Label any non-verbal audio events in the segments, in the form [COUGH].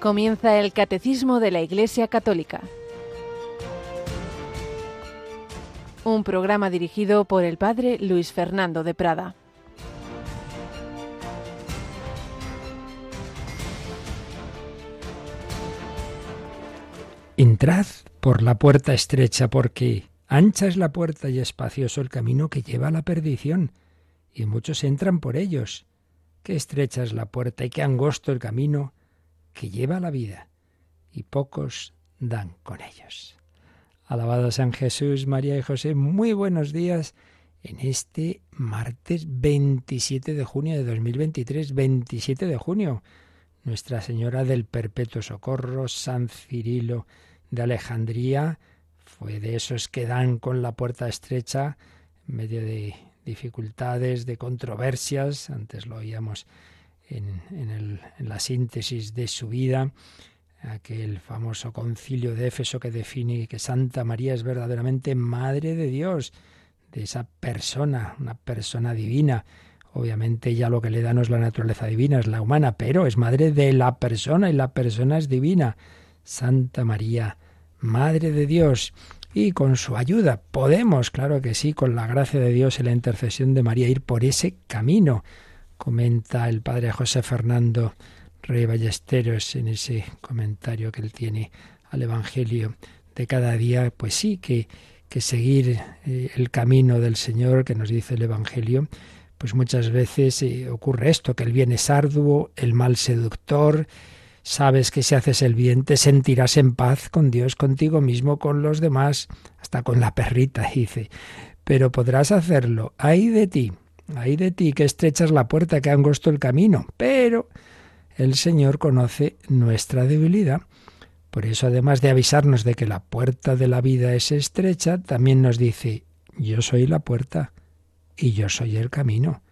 Comienza el Catecismo de la Iglesia Católica. Un programa dirigido por el Padre Luis Fernando de Prada. Entrad por la puerta estrecha, porque ancha es la puerta y espacioso el camino que lleva a la perdición, y muchos entran por ellos. Qué estrecha es la puerta y qué angosto el camino que lleva la vida, y pocos dan con ellos. Alabado San Jesús, María y José, muy buenos días en este martes 27 de junio de 2023, 27 de junio. Nuestra Señora del Perpetuo Socorro, San Cirilo de Alejandría, fue de esos que dan con la puerta estrecha en medio de dificultades, de controversias, antes lo oíamos en, la síntesis de su vida, aquel famoso concilio de Éfeso que define que Santa María es verdaderamente Madre de Dios, de esa persona, una persona divina. Obviamente ya lo que le da no es la naturaleza divina, es la humana, pero es madre de la persona y la persona es divina. Santa María, Madre de Dios. Y con su ayuda podemos, claro que sí, con la gracia de Dios y la intercesión de María, ir por ese camino comenta el padre José Fernando Rey Ballesteros en ese comentario que él tiene al Evangelio de cada día, pues sí, que, que seguir eh, el camino del Señor que nos dice el Evangelio, pues muchas veces eh, ocurre esto, que el bien es arduo, el mal seductor, sabes que si haces el bien te sentirás en paz con Dios, contigo mismo, con los demás, hasta con la perrita, [LAUGHS] dice, pero podrás hacerlo, ay de ti, Ay de ti que estrechas la puerta, que angosto el camino. Pero el Señor conoce nuestra debilidad. Por eso, además de avisarnos de que la puerta de la vida es estrecha, también nos dice, yo soy la puerta y yo soy el camino.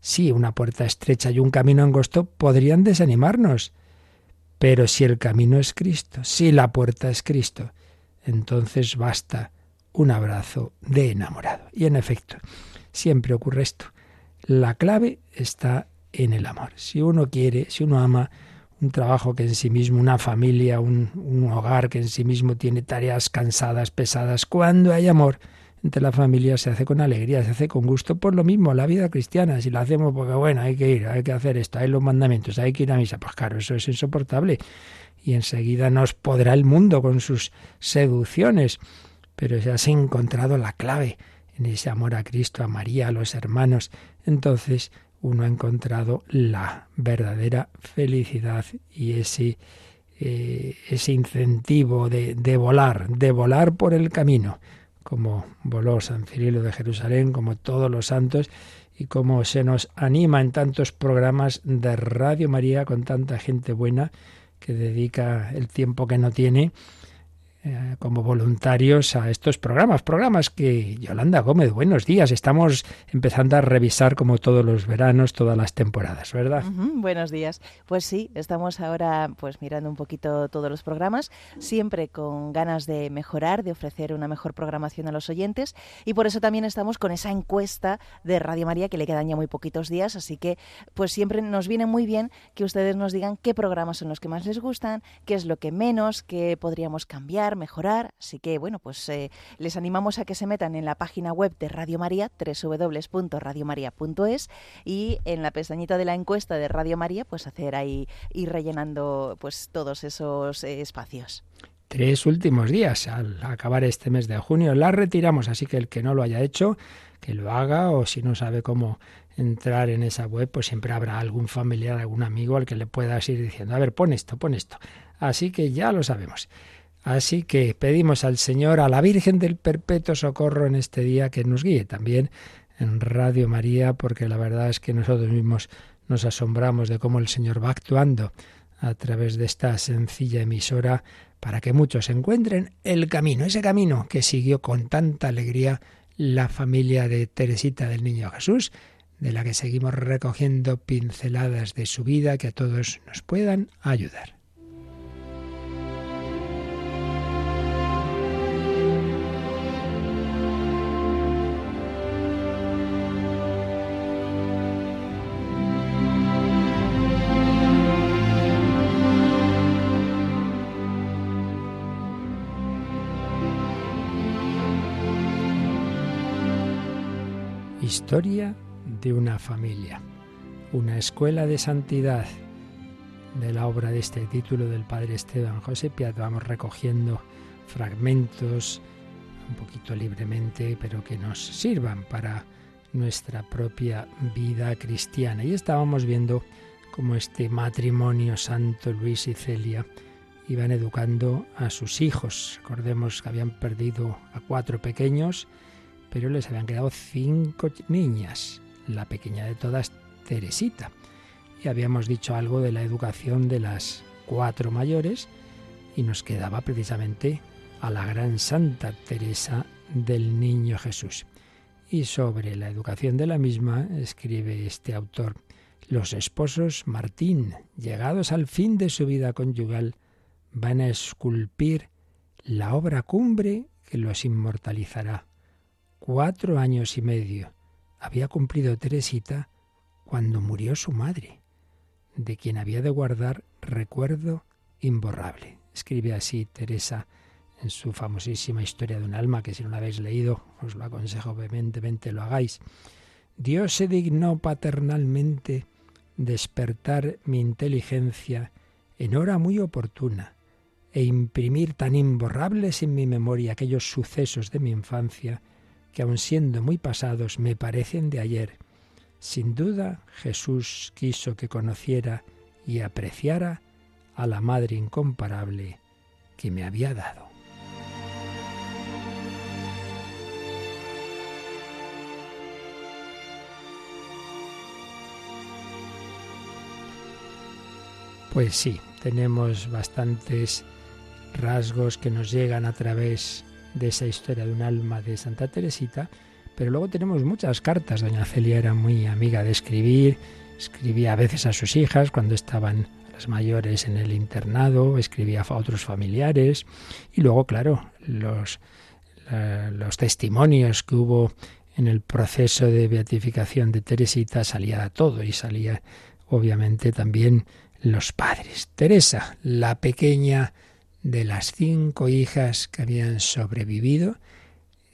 Sí, una puerta estrecha y un camino angosto podrían desanimarnos. Pero si el camino es Cristo, si la puerta es Cristo, entonces basta un abrazo de enamorado. Y en efecto, siempre ocurre esto. La clave está en el amor. Si uno quiere, si uno ama un trabajo que en sí mismo, una familia, un, hogar que en sí mismo tiene tareas cansadas, pesadas, cuando hay amor entre la familia se hace con alegría, se hace con gusto. Por lo mismo, la vida cristiana, si la hacemos porque, bueno, hay que ir, hay que hacer esto, hay los mandamientos, hay que ir a misa, pues claro, eso es insoportable. Y enseguida nos podrá el mundo con sus seducciones. Pero se has encontrado la clave en ese amor a Cristo, a María, a los hermanos, entonces uno ha encontrado la verdadera felicidad y ese, eh, ese incentivo de, de volar, de volar por el camino, como voló San Cirilo de Jerusalén, como todos los santos, y como se nos anima en tantos programas de Radio María con tanta gente buena que dedica el tiempo que no tiene eh, como voluntarios a estos programas. Programas que, Yolanda Gómez, buenos días. Estamos empezando a revisar como todos los veranos, todas las temporadas, ¿verdad? buenos días. Pues sí, estamos ahora pues mirando un poquito todos los programas, siempre con ganas de mejorar, de ofrecer una mejor programación a los oyentes y por eso también estamos con esa encuesta de Radio María que le quedan ya muy poquitos días, así que pues siempre nos viene muy bien que ustedes nos digan qué programas son los que más les gustan, qué es lo que menos, qué podríamos cambiar, mejorar. Así que, bueno, pues eh, les animamos a que se metan en la página web de Radio María, www.radiomaria.es, y en la pestañita de la encuesta de Radio María, pues hacer ahí, ir rellenando pues todos esos eh, espacios tres últimos días al acabar este mes de junio. La retiramos, así que el que no lo haya hecho, que lo haga o si no sabe cómo entrar en esa web, pues siempre habrá algún familiar, algún amigo al que le puedas ir diciendo, a ver, pon esto, pon esto. Así que ya lo sabemos. Así que pedimos al Señor, a la Virgen del Perpetuo Socorro en este día que nos guíe también en Radio María, porque la verdad es que nosotros mismos nos asombramos de cómo el Señor va actuando a través de esta sencilla emisora para que muchos encuentren el camino, ese camino que siguió con tanta alegría la familia de Teresita del Niño Jesús, de la que seguimos recogiendo pinceladas de su vida que a todos nos puedan ayudar. Historia de una familia, una escuela de santidad de la obra de este título del padre Esteban José Piat. Vamos recogiendo fragmentos un poquito libremente, pero que nos sirvan para nuestra propia vida cristiana. Y estábamos viendo cómo este matrimonio santo Luis y Celia iban educando a sus hijos. Recordemos que habían perdido a cuatro pequeños, pero les habían quedado cinco niñas. La pequeña de todas, Teresita. Y habíamos dicho algo de la educación de las cuatro mayores y nos quedaba precisamente a la gran Santa Teresa del Niño Jesús. Y sobre la educación de la misma escribe este autor, los esposos Martín, llegados al fin de su vida conyugal, van a esculpir la obra cumbre que los inmortalizará. Cuatro años y medio había cumplido Teresita cuando murió su madre, de quien había de guardar recuerdo imborrable. Escribe así Teresa en su famosísima Historia de un alma, que si no la habéis leído, os lo aconsejo vehementemente lo hagáis. Dios se dignó paternalmente despertar mi inteligencia en hora muy oportuna e imprimir tan imborrables en mi memoria aquellos sucesos de mi infancia que aun siendo muy pasados me parecen de ayer. Sin duda Jesús quiso que conociera y apreciara a la Madre incomparable que me había dado. Pues sí, tenemos bastantes rasgos que nos llegan a través de esa historia de un alma de Santa Teresita, pero luego tenemos muchas cartas. Doña Celia era muy amiga de escribir, escribía a veces a sus hijas cuando estaban las mayores en el internado, escribía a otros familiares y luego, claro, los, los testimonios que hubo en el proceso de beatificación de Teresita salía todo y salía obviamente también los padres. Teresa, la pequeña de las cinco hijas que habían sobrevivido,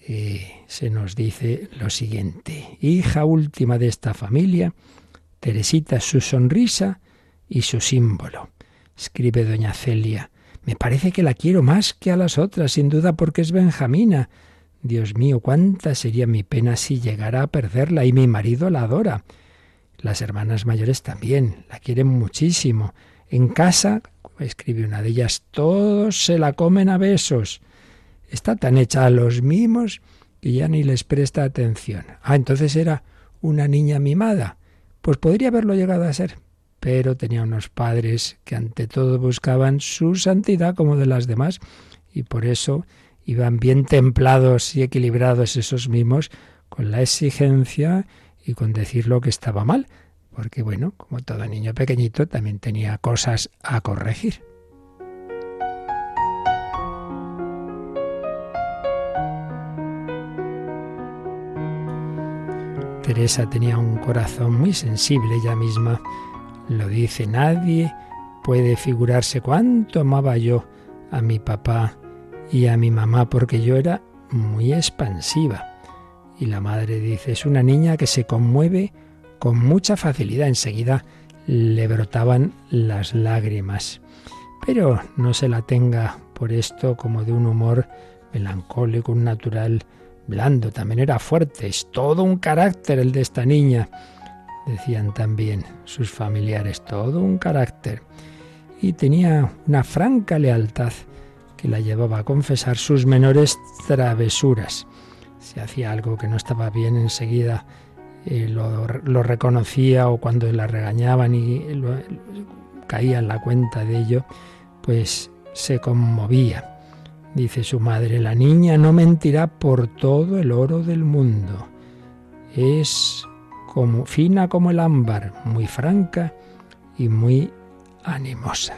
eh, se nos dice lo siguiente, hija última de esta familia, Teresita su sonrisa y su símbolo. Escribe doña Celia, me parece que la quiero más que a las otras, sin duda porque es Benjamina. Dios mío, cuánta sería mi pena si llegara a perderla y mi marido la adora. Las hermanas mayores también la quieren muchísimo. En casa, escribe una de ellas, todos se la comen a besos. Está tan hecha a los mimos que ya ni les presta atención. Ah, entonces era una niña mimada. Pues podría haberlo llegado a ser, pero tenía unos padres que ante todo buscaban su santidad como de las demás y por eso iban bien templados y equilibrados esos mimos con la exigencia y con decir lo que estaba mal, porque bueno, como todo niño pequeñito, también tenía cosas a corregir. Teresa tenía un corazón muy sensible ella misma. Lo dice nadie, puede figurarse cuánto amaba yo a mi papá y a mi mamá porque yo era muy expansiva. Y la madre dice, es una niña que se conmueve con mucha facilidad. Enseguida le brotaban las lágrimas. Pero no se la tenga por esto como de un humor melancólico, un natural blando. También era fuerte. Es todo un carácter el de esta niña. Decían también sus familiares, todo un carácter. Y tenía una franca lealtad que la llevaba a confesar sus menores travesuras si hacía algo que no estaba bien, enseguida eh, lo, reconocía o cuando la regañaban y caía en la cuenta de ello, pues se conmovía. Dice su madre, la niña no mentirá por todo el oro del mundo. Es como fina como el ámbar, muy franca y muy animosa.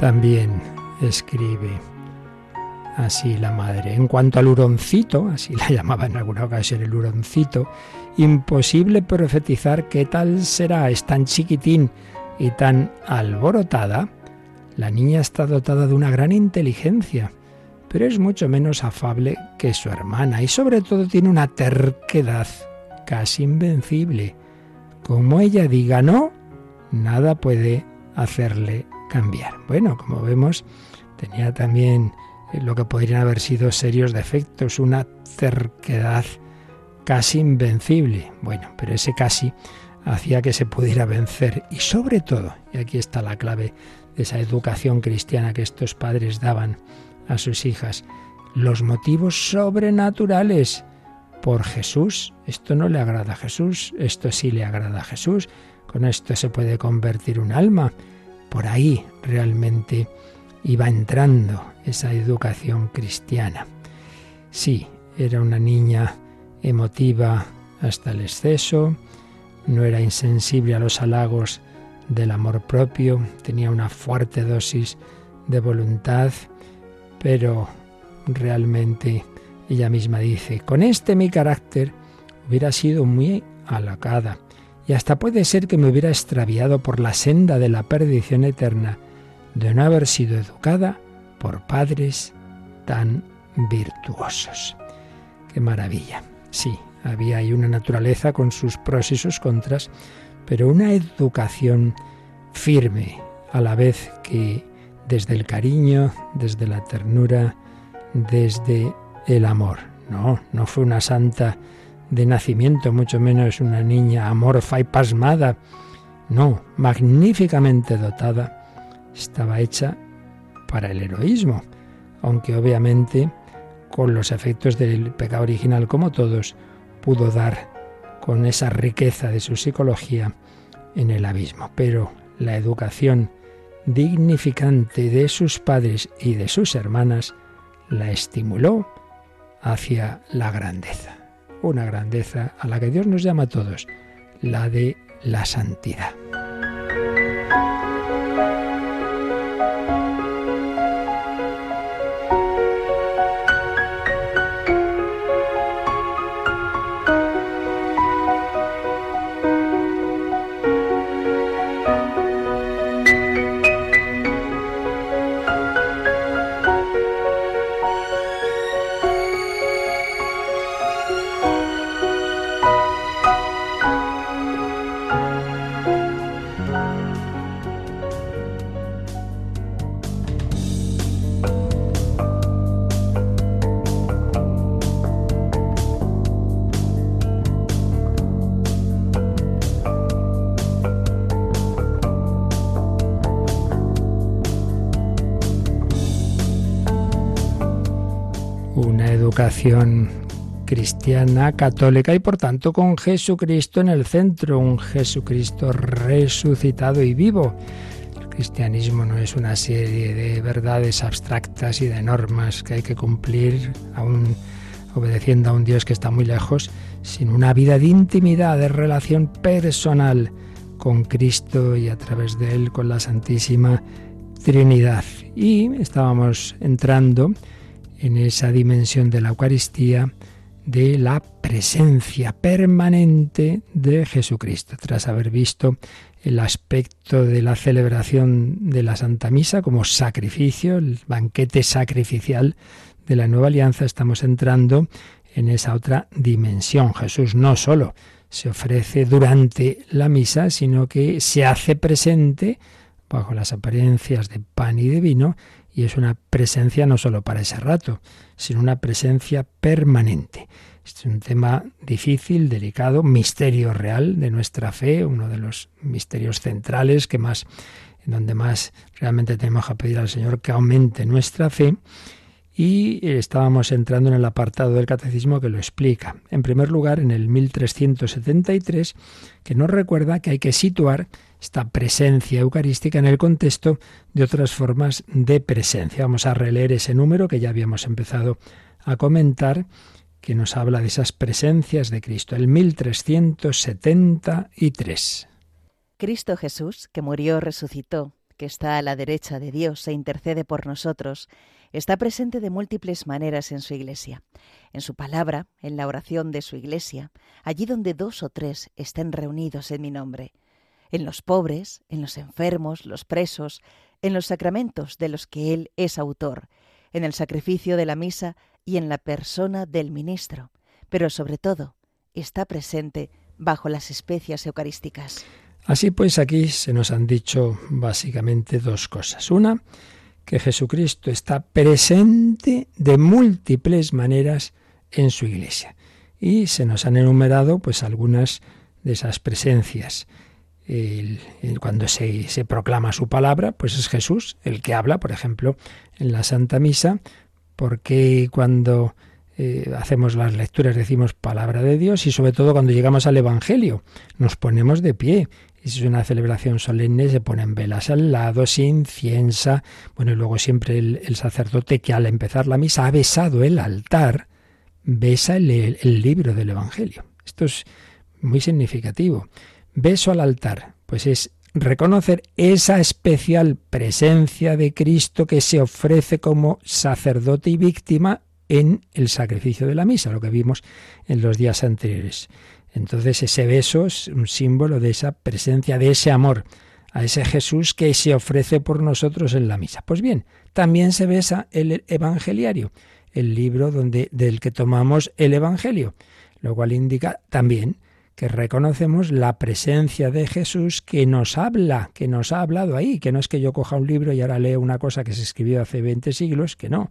También escribe así la madre. En cuanto al huroncito, así la [LAUGHS] llamaba en alguna ocasión el huroncito, imposible profetizar qué tal será, es tan chiquitín y tan alborotada. La niña está dotada de una gran inteligencia, pero es mucho menos afable que su hermana y sobre todo tiene una terquedad casi invencible. Como ella diga no, nada puede hacerle cambiar. Bueno, como vemos, tenía también eh, lo que podrían haber sido serios defectos, una terquedad casi invencible. Bueno, pero ese casi hacía que se pudiera vencer y sobre todo, y aquí está la clave de esa educación cristiana que estos padres daban a sus hijas, los motivos sobrenaturales por Jesús. Esto no le agrada a Jesús, esto sí le agrada a Jesús. Con esto se puede convertir un alma. Por ahí realmente iba entrando esa educación cristiana. Sí, era una niña emotiva hasta el exceso, no era insensible a los halagos del amor propio, tenía una fuerte dosis de voluntad, pero realmente ella misma dice, con este mi carácter hubiera sido muy halagada y hasta puede ser que me hubiera extraviado por la senda de la perdición eterna de no haber sido educada por padres tan virtuosos. Qué maravilla. Sí, había ahí una naturaleza con sus pros y sus contras, pero una educación firme, a la vez que desde el cariño, desde la ternura, desde el amor. No, no fue una santa de nacimiento, mucho menos una niña amorfa y pasmada. No, magníficamente dotada estaba hecha para el heroísmo, aunque obviamente con los efectos del pecado original como todos, pudo dar con esa riqueza de su psicología en el abismo. Pero la educación dignificante de sus padres y de sus hermanas la estimuló hacia la grandeza. Una grandeza a la que Dios nos llama a todos, la de la santidad. Cristiana, católica y por tanto con Jesucristo en el centro, un Jesucristo resucitado y vivo. El cristianismo no es una serie de verdades abstractas y de normas que hay que cumplir aún obedeciendo a un Dios que está muy lejos, sino una vida de intimidad, de relación personal con Cristo y a través de Él con la Santísima Trinidad. Y estábamos entrando en esa dimensión de la Eucaristía de la presencia permanente de Jesucristo, tras haber visto el aspecto de la celebración de la Santa Misa como sacrificio, el banquete sacrificial de la nueva alianza, estamos entrando en esa otra dimensión. Jesús no solo se ofrece durante la misa, sino que se hace presente bajo las apariencias de pan y de vino y es una presencia no solo para ese rato, sino una presencia permanente. Este es un tema difícil, delicado, misterio real de nuestra fe, uno de los misterios centrales que más en donde más realmente tenemos que pedir al Señor que aumente nuestra fe. Y estábamos entrando en el apartado del catecismo que lo explica. En primer lugar, en el 1373, que nos recuerda que hay que situar esta presencia eucarística en el contexto de otras formas de presencia. Vamos a releer ese número que ya habíamos empezado a comentar, que nos habla de esas presencias de Cristo, el 1373. Cristo Jesús, que murió, resucitó que está a la derecha de Dios e intercede por nosotros, está presente de múltiples maneras en su iglesia. En su palabra, en la oración de su iglesia, allí donde dos o tres estén reunidos en mi nombre. En los pobres, en los enfermos, los presos, en los sacramentos de los que Él es autor, en el sacrificio de la misa y en la persona del ministro. Pero sobre todo, está presente bajo las especias eucarísticas. Así pues, aquí se nos han dicho básicamente dos cosas. Una, que Jesucristo está presente de múltiples maneras en su iglesia. Y se nos han enumerado pues algunas de esas presencias. Cuando se, proclama su palabra, pues es Jesús el que habla, por ejemplo, en la Santa Misa, porque cuando eh, hacemos las lecturas decimos palabra de Dios y sobre todo cuando llegamos al Evangelio nos ponemos de pie y si es una celebración solemne, se ponen velas al lado, se inciensa. Bueno, y luego siempre el, sacerdote que al empezar la misa ha besado el altar, besa el, el libro del Evangelio. Esto es muy significativo. Beso al altar, pues es reconocer esa especial presencia de Cristo que se ofrece como sacerdote y víctima en el sacrificio de la misa, lo que vimos en los días anteriores. Entonces ese beso es un símbolo de esa presencia, de ese amor a ese Jesús que se ofrece por nosotros en la misa. Pues bien, también se besa el Evangeliario, el libro donde, del que tomamos el Evangelio, lo cual indica también que reconocemos la presencia de Jesús que nos habla, que nos ha hablado ahí, que no es que yo coja un libro y ahora leo una cosa que se escribió hace 20 siglos, que no,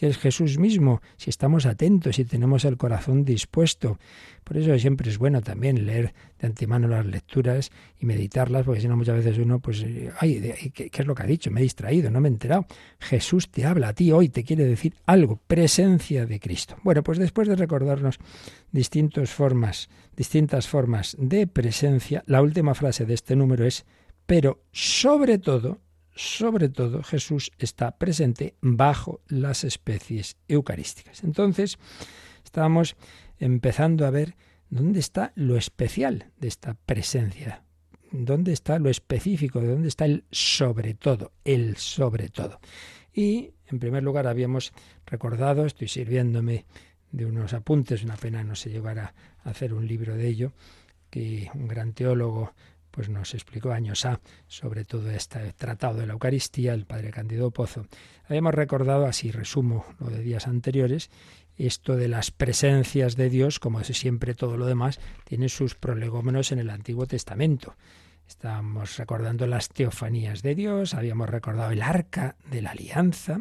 que es Jesús mismo, si estamos atentos, si tenemos el corazón dispuesto. Por eso siempre es bueno también leer de antemano las lecturas y meditarlas, porque si no muchas veces uno, pues, ay, ¿qué, es lo que ha dicho? Me he distraído, no me he enterado. Jesús te habla a ti hoy, te quiere decir algo, presencia de Cristo. Bueno, pues después de recordarnos distintas formas, distintas formas de presencia, la última frase de este número es, pero sobre todo, sobre todo Jesús está presente bajo las especies eucarísticas. Entonces, estábamos empezando a ver dónde está lo especial de esta presencia, dónde está lo específico, de dónde está el sobre todo, el sobre todo. Y, en primer lugar, habíamos recordado, estoy sirviéndome de unos apuntes, una pena no se llegara a hacer un libro de ello, que un gran teólogo pues nos explicó años A sobre todo este tratado de la Eucaristía, el padre Candido Pozo. Habíamos recordado, así resumo lo de días anteriores, esto de las presencias de Dios, como es siempre todo lo demás, tiene sus prolegómenos en el Antiguo Testamento. Estamos recordando las teofanías de Dios, habíamos recordado el arca de la alianza,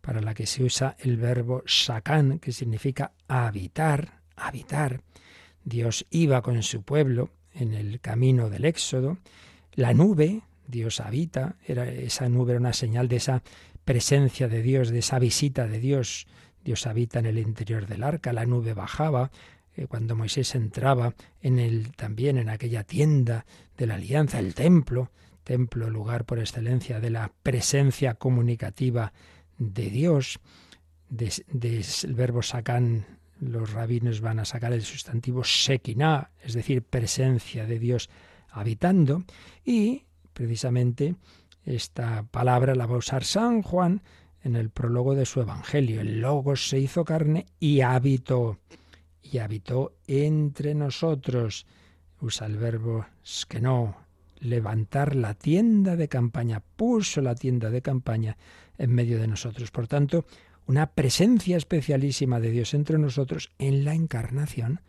para la que se usa el verbo sacan, que significa habitar, habitar. Dios iba con su pueblo en el camino del Éxodo. La nube, Dios habita, era, esa nube era una señal de esa presencia de Dios, de esa visita de Dios. Dios habita en el interior del arca, la nube bajaba, eh, cuando Moisés entraba en el también en aquella tienda de la alianza, el templo, templo lugar por excelencia de la presencia comunicativa de Dios, del verbo sacan los rabinos van a sacar el sustantivo Shekinah, es decir, presencia de Dios habitando, y precisamente esta palabra la va a usar San Juan en el prólogo de su Evangelio. El Logos se hizo carne y habitó, y habitó entre nosotros. Usa el verbo no levantar la tienda de campaña, puso la tienda de campaña en medio de nosotros. Por tanto, una presencia especialísima de Dios entre nosotros en la encarnación,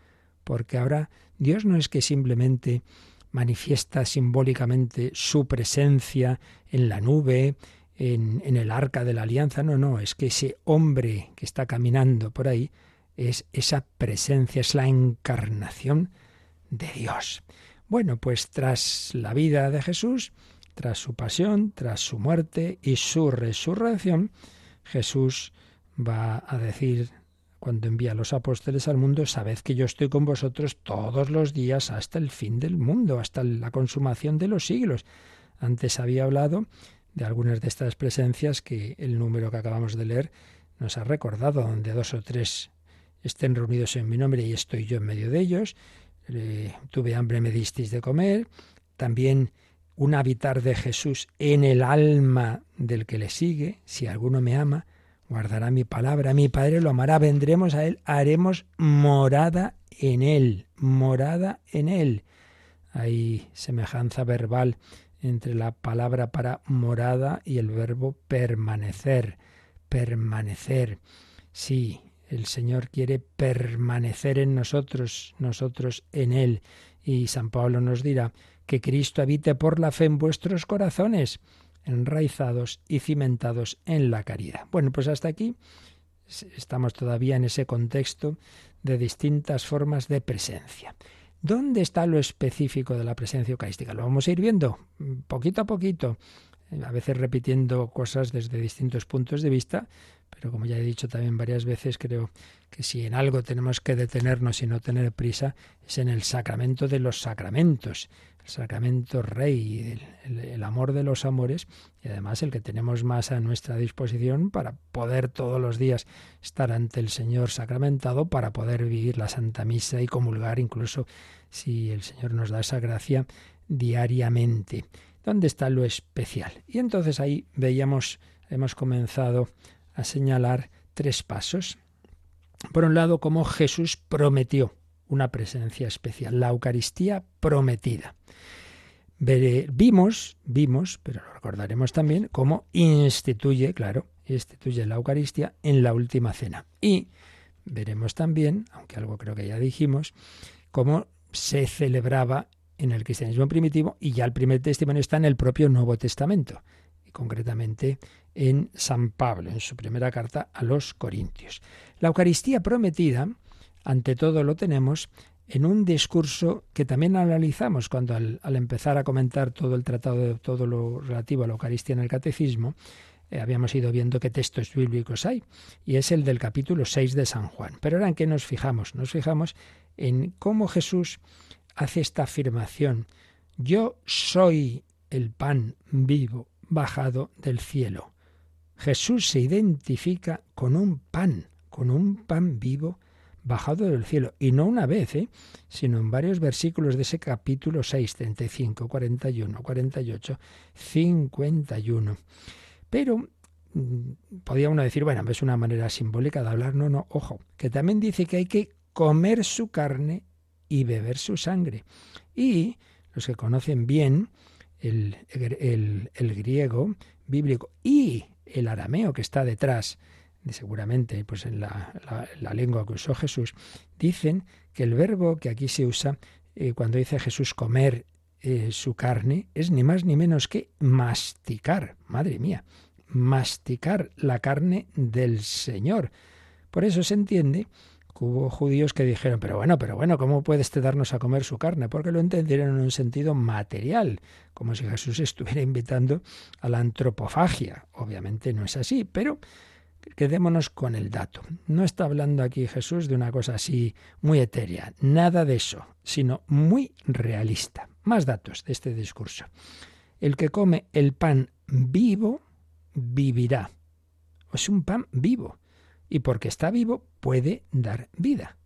porque ahora Dios no es que simplemente manifiesta simbólicamente su presencia en la nube, en, en, el arca de la alianza, no, no, es que ese hombre que está caminando por ahí es esa presencia, es la encarnación de Dios. Bueno, pues tras la vida de Jesús, tras su pasión, tras su muerte y su resurrección, Jesús va a decir cuando envía a los apóstoles al mundo, sabed que yo estoy con vosotros todos los días hasta el fin del mundo, hasta la consumación de los siglos. Antes había hablado de algunas de estas presencias que el número que acabamos de leer nos ha recordado, donde dos o tres estén reunidos en mi nombre y estoy yo en medio de ellos. tuve hambre, me disteis de comer. También un habitar de Jesús en el alma del que le sigue. Si alguno me ama, guardará mi palabra. Mi Padre lo amará. Vendremos a él, haremos morada en él. Morada en él. Hay semejanza verbal entre la palabra para morada y el verbo permanecer. Permanecer. Sí, el Señor quiere permanecer en nosotros, nosotros en Él. Y San Pablo nos dirá que Cristo habite por la fe en vuestros corazones, enraizados y cimentados en la caridad. Bueno, pues hasta aquí estamos todavía en ese contexto de distintas formas de presencia. ¿Dónde está lo específico de la presencia eucarística? Lo vamos a ir viendo poquito a poquito, a veces repitiendo cosas desde distintos puntos de vista, pero como ya he dicho también varias veces, creo que si en algo tenemos que detenernos y no tener prisa, es en el sacramento de los sacramentos, el sacramento rey, el, el, amor de los amores, y además el que tenemos más a nuestra disposición para poder todos los días estar ante el Señor sacramentado, para poder vivir la Santa Misa y comulgar, incluso si el Señor nos da esa gracia diariamente. ¿Dónde está lo especial? Y entonces ahí veíamos, hemos comenzado a señalar tres pasos. Por un lado, como Jesús prometió una presencia especial, la Eucaristía prometida. Vimos, vimos, pero lo recordaremos también, cómo instituye, claro, instituye la Eucaristía en la última cena. Y veremos también, aunque algo creo que ya dijimos, cómo se celebraba en el cristianismo primitivo y ya el primer testimonio está en el propio Nuevo Testamento, concretamente en San Pablo, en su primera carta a los Corintios. La Eucaristía prometida, ante todo lo tenemos en un discurso que también analizamos cuando al, empezar a comentar todo el tratado de todo lo relativo a la Eucaristía en el Catecismo, eh, habíamos ido viendo qué textos bíblicos hay, y es el del capítulo 6 de San Juan. Pero ahora en qué nos fijamos? Nos fijamos en cómo Jesús hace esta afirmación. Yo soy el pan vivo bajado del cielo. Jesús se identifica con un pan, con un pan vivo bajado del cielo. Y no una vez, ¿eh? sino en varios versículos de ese capítulo 6, 35, 41, 48, 51. Pero mm, podía uno decir, bueno, es una manera simbólica de hablar. No, no, ojo, que también dice que hay que comer su carne y beber su sangre. Y los que conocen bien el, el griego bíblico y el arameo que está detrás, seguramente pues en la, lengua que usó Jesús, dicen que el verbo que aquí se usa eh, cuando dice Jesús comer eh, su carne es ni más ni menos que masticar, madre mía, masticar la carne del Señor. Por eso se entiende hubo judíos que dijeron, pero bueno, pero bueno, ¿cómo puede este darnos a comer su carne? Porque lo entendieron en un sentido material, como si Jesús estuviera invitando a la antropofagia. Obviamente no es así, pero quedémonos con el dato. No está hablando aquí Jesús de una cosa así muy etérea, nada de eso, sino muy realista. Más datos de este discurso. El que come el pan vivo, vivirá. Es un pan vivo y porque está vivo puede dar vida.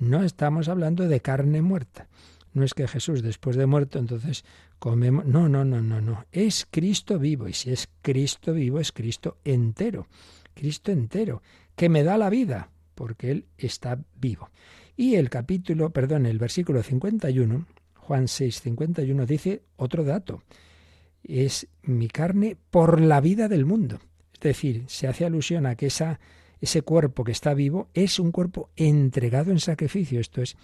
No estamos hablando de carne muerta. No es que Jesús después de muerto entonces comemos. No, no, no, no, no. Es Cristo vivo. Y si es Cristo vivo, es Cristo entero. Cristo entero, que me da la vida, porque Él está vivo. Y el capítulo, perdón, el versículo 51, Juan 6, 51, dice otro dato. Es mi carne por la vida del mundo. Es decir, se hace alusión a que esa ese cuerpo que está vivo es un cuerpo entregado en sacrificio. Esto es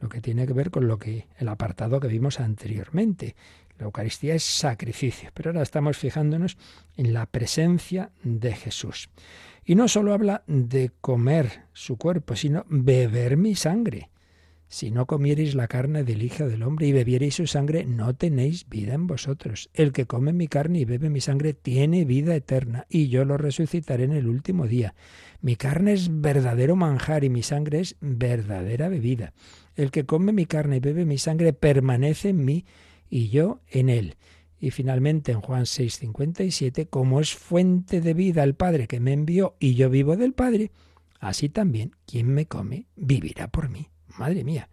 lo que tiene que ver con lo que el apartado que vimos anteriormente. La Eucaristía es sacrificio, pero ahora estamos fijándonos en la presencia de Jesús. Y no solo habla de comer su cuerpo, sino beber mi sangre. Si no comiereis la carne del Hijo del Hombre y bebiereis su sangre, no tenéis vida en vosotros. El que come mi carne y bebe mi sangre tiene vida eterna, y yo lo resucitaré en el último día. Mi carne es verdadero manjar y mi sangre es verdadera bebida. El que come mi carne y bebe mi sangre permanece en mí y yo en él. Y finalmente en Juan 6:57, como es fuente de vida el Padre que me envió y yo vivo del Padre, así también quien me come vivirá por mí. Madre mía.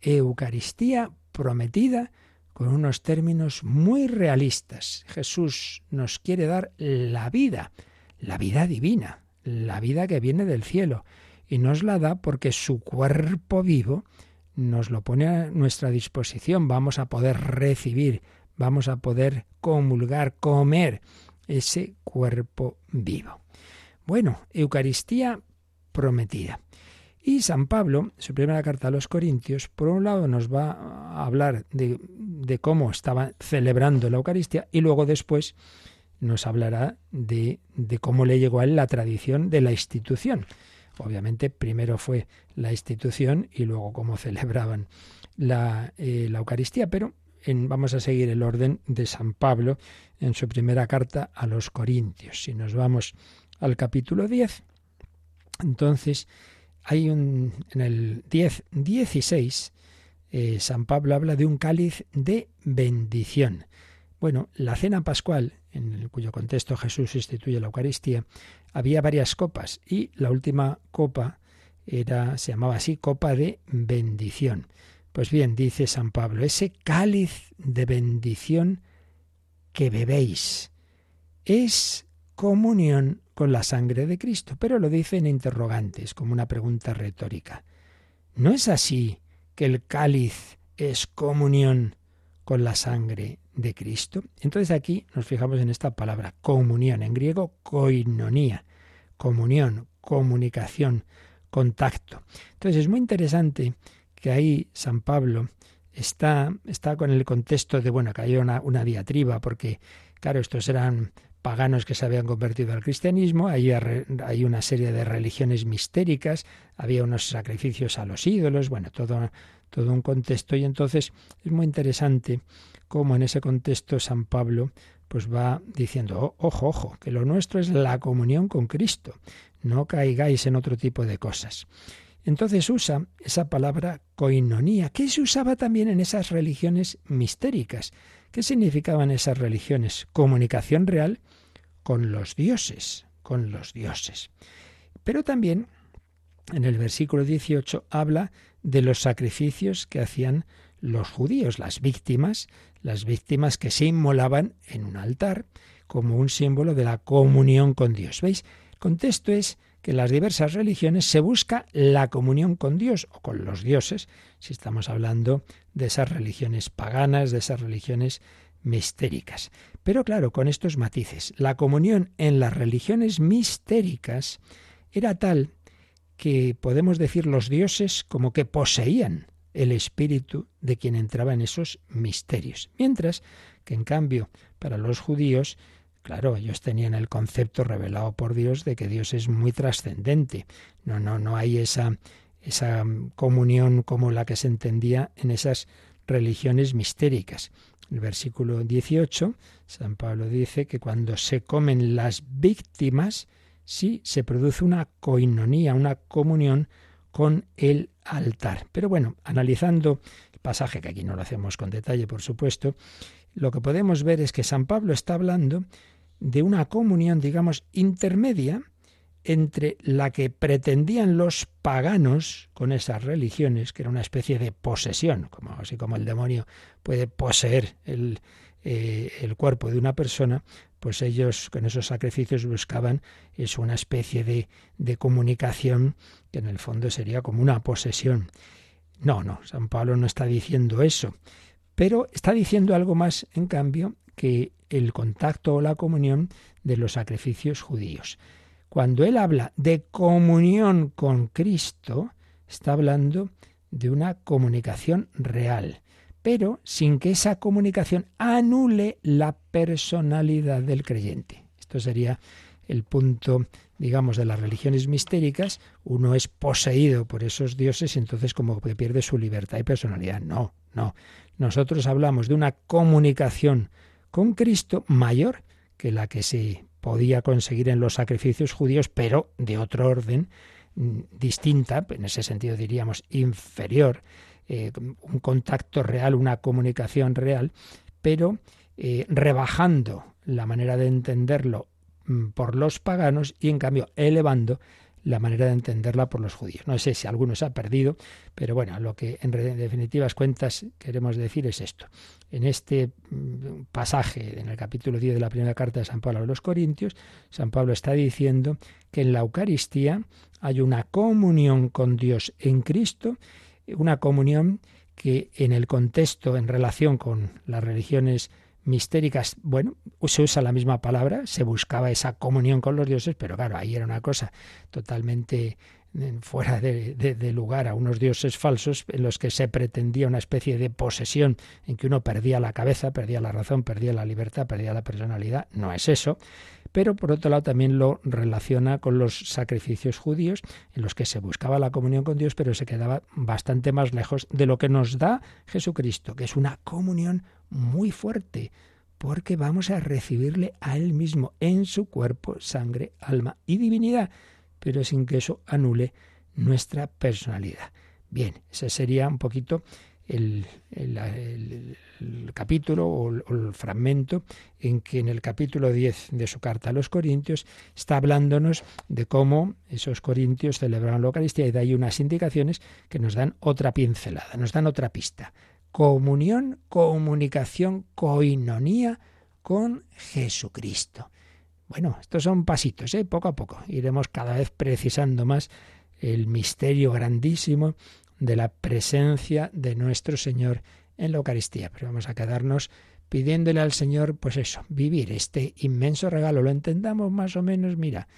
Eucaristía prometida con unos términos muy realistas. Jesús nos quiere dar la vida, la vida divina, la vida que viene del cielo, y nos la da porque su cuerpo vivo nos lo pone a nuestra disposición. Vamos a poder recibir, vamos a poder comulgar, comer ese cuerpo vivo. Bueno, Eucaristía prometida. Y San Pablo, su primera carta a los Corintios, por un lado nos va a hablar de, de cómo estaba celebrando la Eucaristía y luego después nos hablará de, cómo le llegó a él la tradición de la institución. Obviamente primero fue la institución y luego cómo celebraban la, eh, Eucaristía, pero vamos a seguir el orden de San Pablo en su primera carta a los Corintios. Si nos vamos al capítulo 10, entonces hay un, en el 10, 16, eh, San Pablo habla de un cáliz de bendición. Bueno, la cena pascual, en cuyo contexto Jesús instituye la Eucaristía, había varias copas y la última copa era, se llamaba así, copa de bendición. Pues bien, dice San Pablo, ese cáliz de bendición que bebéis es comunión con la sangre de Cristo, pero lo dice en interrogantes, como una pregunta retórica. ¿No es así que el cáliz es comunión con la sangre de Cristo? Entonces aquí nos fijamos en esta palabra, comunión, en griego koinonía, comunión, comunicación, contacto. Entonces es muy interesante que ahí San Pablo está, está con el contexto de, bueno, que una, una diatriba, porque, claro, estos eran paganos que se habían convertido al cristianismo, hay, hay una serie de religiones mistéricas, había unos sacrificios a los ídolos, bueno, todo, todo un contexto y entonces es muy interesante cómo en ese contexto San Pablo pues va diciendo, ojo, ojo, que lo nuestro es la comunión con Cristo, no caigáis en otro tipo de cosas. Entonces usa esa palabra coinonía, que se usaba también en esas religiones mistéricas. ¿Qué significaban esas religiones? Comunicación real con los dioses, con los dioses. Pero también en el versículo 18 habla de los sacrificios que hacían los judíos, las víctimas, las víctimas que se inmolaban en un altar como un símbolo de la comunión con Dios. ¿Veis? El contexto es que en las diversas religiones se busca la comunión con Dios o con los dioses, si estamos hablando de esas religiones paganas, de esas religiones mistéricas. Pero claro, con estos matices, la comunión en las religiones mistéricas era tal que podemos decir los dioses como que poseían el espíritu de quien entraba en esos misterios. Mientras que en cambio para los judíos Claro, ellos tenían el concepto revelado por Dios de que Dios es muy trascendente. No, no, no hay esa, esa comunión como la que se entendía en esas religiones mistéricas. El versículo 18, San Pablo dice que cuando se comen las víctimas, sí se produce una coinonía, una comunión con el altar. Pero bueno, analizando el pasaje, que aquí no lo hacemos con detalle, por supuesto, lo que podemos ver es que San Pablo está hablando de una comunión, digamos, intermedia entre la que pretendían los paganos con esas religiones, que era una especie de posesión, como así como el demonio puede poseer el, eh, el cuerpo de una persona, pues ellos con esos sacrificios buscaban es una especie de, de comunicación que en el fondo sería como una posesión. No, no, San Pablo no está diciendo eso, pero está diciendo algo más, en cambio, que el contacto o la comunión de los sacrificios judíos. Cuando él habla de comunión con Cristo, está hablando de una comunicación real, pero sin que esa comunicación anule la personalidad del creyente. Esto sería el punto, digamos, de las religiones mistéricas. Uno es poseído por esos dioses y entonces como que pierde su libertad y personalidad. No, no. Nosotros hablamos de una comunicación con Cristo mayor que la que se podía conseguir en los sacrificios judíos, pero de otro orden, mm, distinta, en ese sentido diríamos inferior, eh, un contacto real, una comunicación real, pero eh, rebajando la manera de entenderlo mm, por los paganos y en cambio elevando la manera de entenderla por los judíos. No sé si alguno se ha perdido, pero bueno, lo que en definitivas cuentas queremos decir es esto. En este mm, pasaje, en el capítulo 10 de la primera carta de San Pablo a los Corintios, San Pablo está diciendo que en la Eucaristía hay una comunión con Dios en Cristo, una comunión que en el contexto, en relación con las religiones mistéricas, bueno, se usa la misma palabra, se buscaba esa comunión con los dioses, pero claro, ahí era una cosa totalmente fuera de, lugar a unos dioses falsos en los que se pretendía una especie de posesión en que uno perdía la cabeza, perdía la razón, perdía la libertad, perdía la personalidad. No es eso, pero por otro lado también lo relaciona con los sacrificios judíos en los que se buscaba la comunión con Dios, pero se quedaba bastante más lejos de lo que nos da Jesucristo, que es una comunión muy fuerte, porque vamos a recibirle a Él mismo en su cuerpo, sangre, alma y divinidad, pero sin que eso anule nuestra personalidad. Bien, ese sería un poquito el, capítulo o el, fragmento en que en el capítulo 10 de su carta a los Corintios está hablándonos de cómo esos corintios celebraron la Eucaristía y de ahí unas indicaciones que nos dan otra pincelada, nos dan otra pista comunión, comunicación, coinonía con Jesucristo. Bueno, estos son pasitos, ¿eh? poco a poco. Iremos cada vez precisando más el misterio grandísimo de la presencia de nuestro Señor en la Eucaristía. Pero vamos a quedarnos pidiéndole al Señor, pues eso, vivir este inmenso regalo. Lo entendamos más o menos, mira,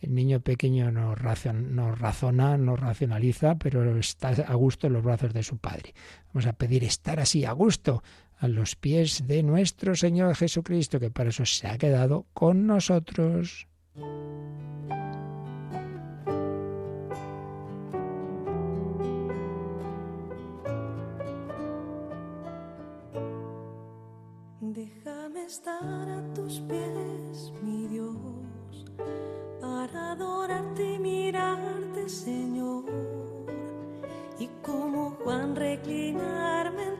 el niño pequeño no, razona, no racionaliza, pero está a gusto en los brazos de su padre. Vamos a pedir estar así a gusto a los pies de nuestro Señor Jesucristo, que para eso se ha quedado con nosotros. Déjame estar a tus pies, mi Dios para adorarte y mirarte, Señor. Y como Juan reclinarme en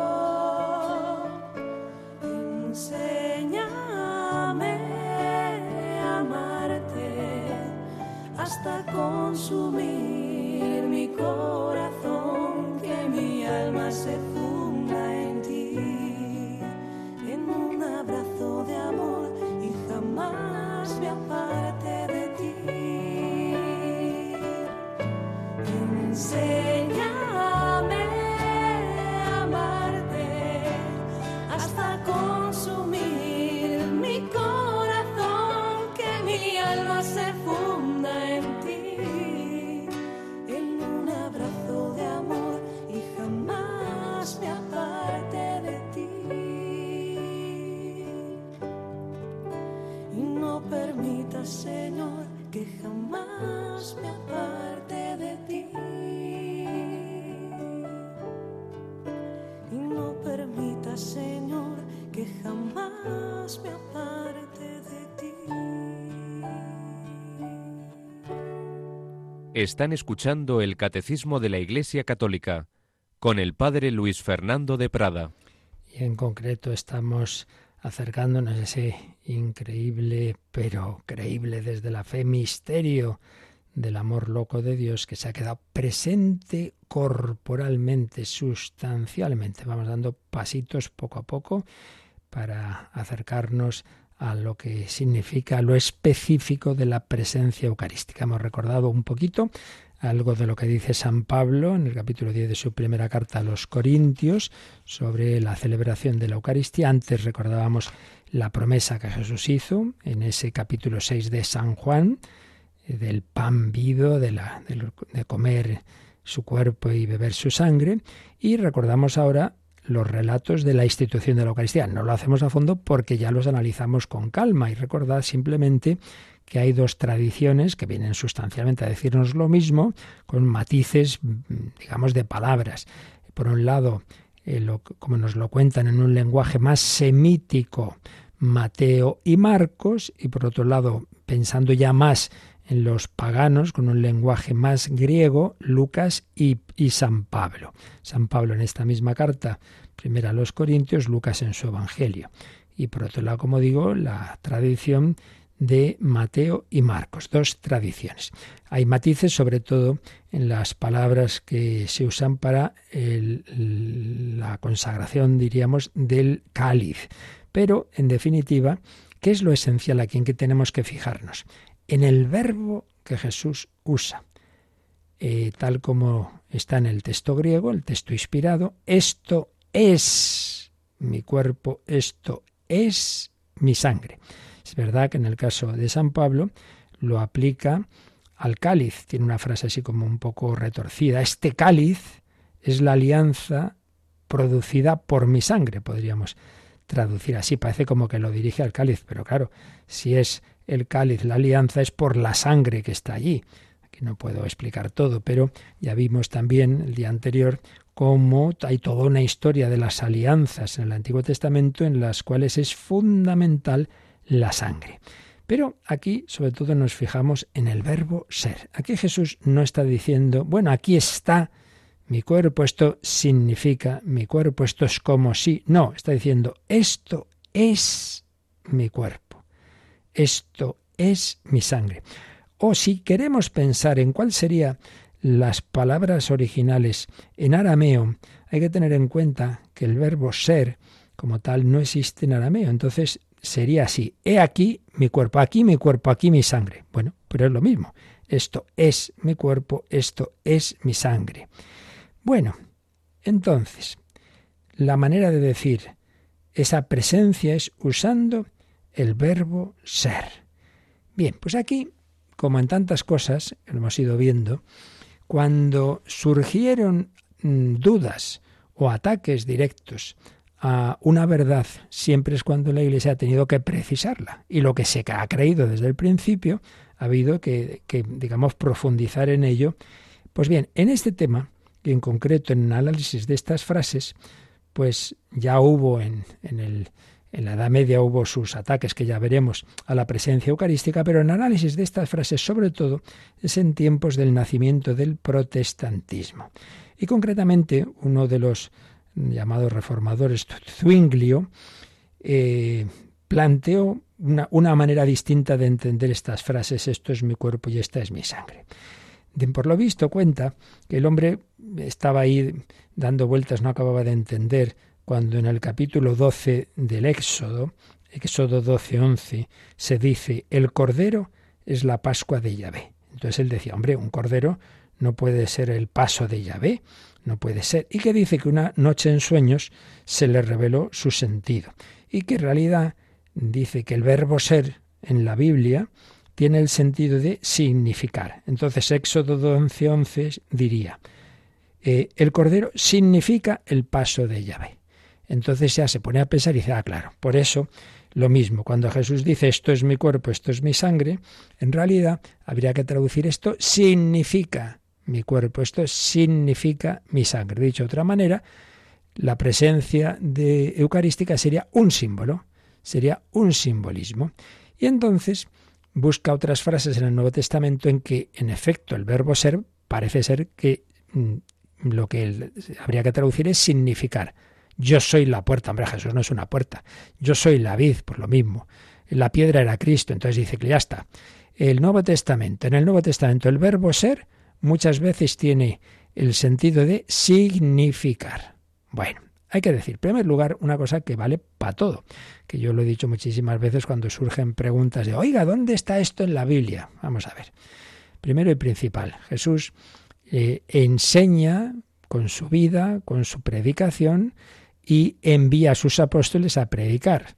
nosso Están escuchando el Catecismo de la Iglesia Católica con el Padre Luis Fernando de Prada. Y en concreto estamos acercándonos a ese increíble, pero creíble desde la fe, misterio del amor loco de Dios que se ha quedado presente corporalmente, sustancialmente. Vamos dando pasitos poco a poco para acercarnos a lo que significa lo específico de la presencia eucarística. Hemos recordado un poquito algo de lo que dice San Pablo en el capítulo 10 de su primera carta a los Corintios sobre la celebración de la Eucaristía. Antes recordábamos la promesa que Jesús hizo en ese capítulo 6 de San Juan, del pan vivo, de, la, de, comer su cuerpo y beber su sangre. Y recordamos ahora los relatos de la institución de la Eucaristía. No lo hacemos a fondo porque ya los analizamos con calma y recordad simplemente que hay dos tradiciones que vienen sustancialmente a decirnos lo mismo, con matices, digamos, de palabras. Por un lado, eh, como nos lo cuentan en un lenguaje más semítico, Mateo y Marcos, y por otro lado, pensando ya más en los paganos, con un lenguaje más griego, Lucas y, San Pablo. San Pablo en esta misma carta, primera a los Corintios, Lucas en su Evangelio. Y por otro lado, como digo, la tradición de Mateo y Marcos, dos tradiciones. Hay matices, sobre todo en las palabras que se usan para la consagración, diríamos, del cáliz. Pero, en definitiva, ¿qué es lo esencial aquí en que tenemos que fijarnos? En el verbo que Jesús usa. Eh, tal como está en el texto griego, el texto inspirado, esto es mi cuerpo, esto es mi sangre. Es verdad que en el caso de San Pablo lo aplica al cáliz. Tiene una frase así como un poco retorcida. Este cáliz es la alianza producida por mi sangre, podríamos traducir así. Parece como que lo dirige al cáliz, pero claro, si es el cáliz la alianza es por la sangre que está allí. Aquí no puedo explicar todo, pero ya vimos también el día anterior cómo hay toda una historia de las alianzas en el Antiguo Testamento en las cuales es fundamental la sangre. Pero aquí sobre todo nos fijamos en el verbo ser. Aquí Jesús no está diciendo, bueno, aquí está mi cuerpo, esto significa mi cuerpo, esto es como si. No, está diciendo, esto es mi cuerpo, esto es mi sangre. O si queremos pensar en cuál serían las palabras originales en arameo, hay que tener en cuenta que el verbo ser como tal no existe en arameo. Entonces sería así, he aquí mi cuerpo, aquí mi cuerpo, aquí mi sangre. Bueno, pero es lo mismo. Esto es mi cuerpo, esto es mi sangre. Bueno, entonces, la manera de decir esa presencia es usando el verbo ser. Bien, pues aquí, como en tantas cosas hemos ido viendo, cuando surgieron mm, dudas o ataques directos a una verdad, siempre es cuando la Iglesia ha tenido que precisarla. Y lo que se ha creído desde el principio, ha habido que, digamos, profundizar en ello. Pues bien, en este tema, y en concreto en el análisis de estas frases, pues ya hubo en, el, en la Edad Media hubo sus ataques que ya veremos a la presencia eucarística, pero el análisis de estas frases sobre todo es en tiempos del nacimiento del protestantismo. Y concretamente uno de los llamados reformadores, Zwinglio, eh, planteó una, una, manera distinta de entender estas frases, esto es mi cuerpo y esta es mi sangre por lo visto cuenta que el hombre estaba ahí dando vueltas, no acababa de entender, cuando en el capítulo 12 del Éxodo, Éxodo 12, 11, se dice, el cordero es la Pascua de Yahvé. Entonces él decía, hombre, un cordero no puede ser el paso de Yahvé, no puede ser. Y que dice que una noche en sueños se le reveló su sentido. Y que en realidad dice que el verbo ser en la Biblia tiene el sentido de significar. Entonces Éxodo 11:11 11 diría, eh, el cordero significa el paso de Yahvé. Entonces ya se pone a pensar y dice, ah, claro, por eso lo mismo, cuando Jesús dice esto es mi cuerpo, esto es mi sangre, en realidad habría que traducir esto significa mi cuerpo, esto significa mi sangre. Dicho de otra manera, la presencia de eucarística sería un símbolo, sería un simbolismo. Y entonces, busca otras frases en el Nuevo Testamento en que, en efecto, el verbo ser parece ser que mm, lo que habría que traducir es significar. Yo soy la puerta, hombre, Jesús no es una puerta. Yo soy la vid, por lo mismo. La piedra era Cristo, entonces dice que ya está. El Nuevo Testamento, en el Nuevo Testamento el verbo ser muchas veces tiene el sentido de significar. Bueno, hay que decir, en primer lugar, una cosa que vale para todo, que yo lo he dicho muchísimas veces cuando surgen preguntas de, oiga, ¿dónde está esto en la Biblia? Vamos a ver. Primero y principal, Jesús eh, enseña con su vida, con su predicación, y envía a sus apóstoles a predicar.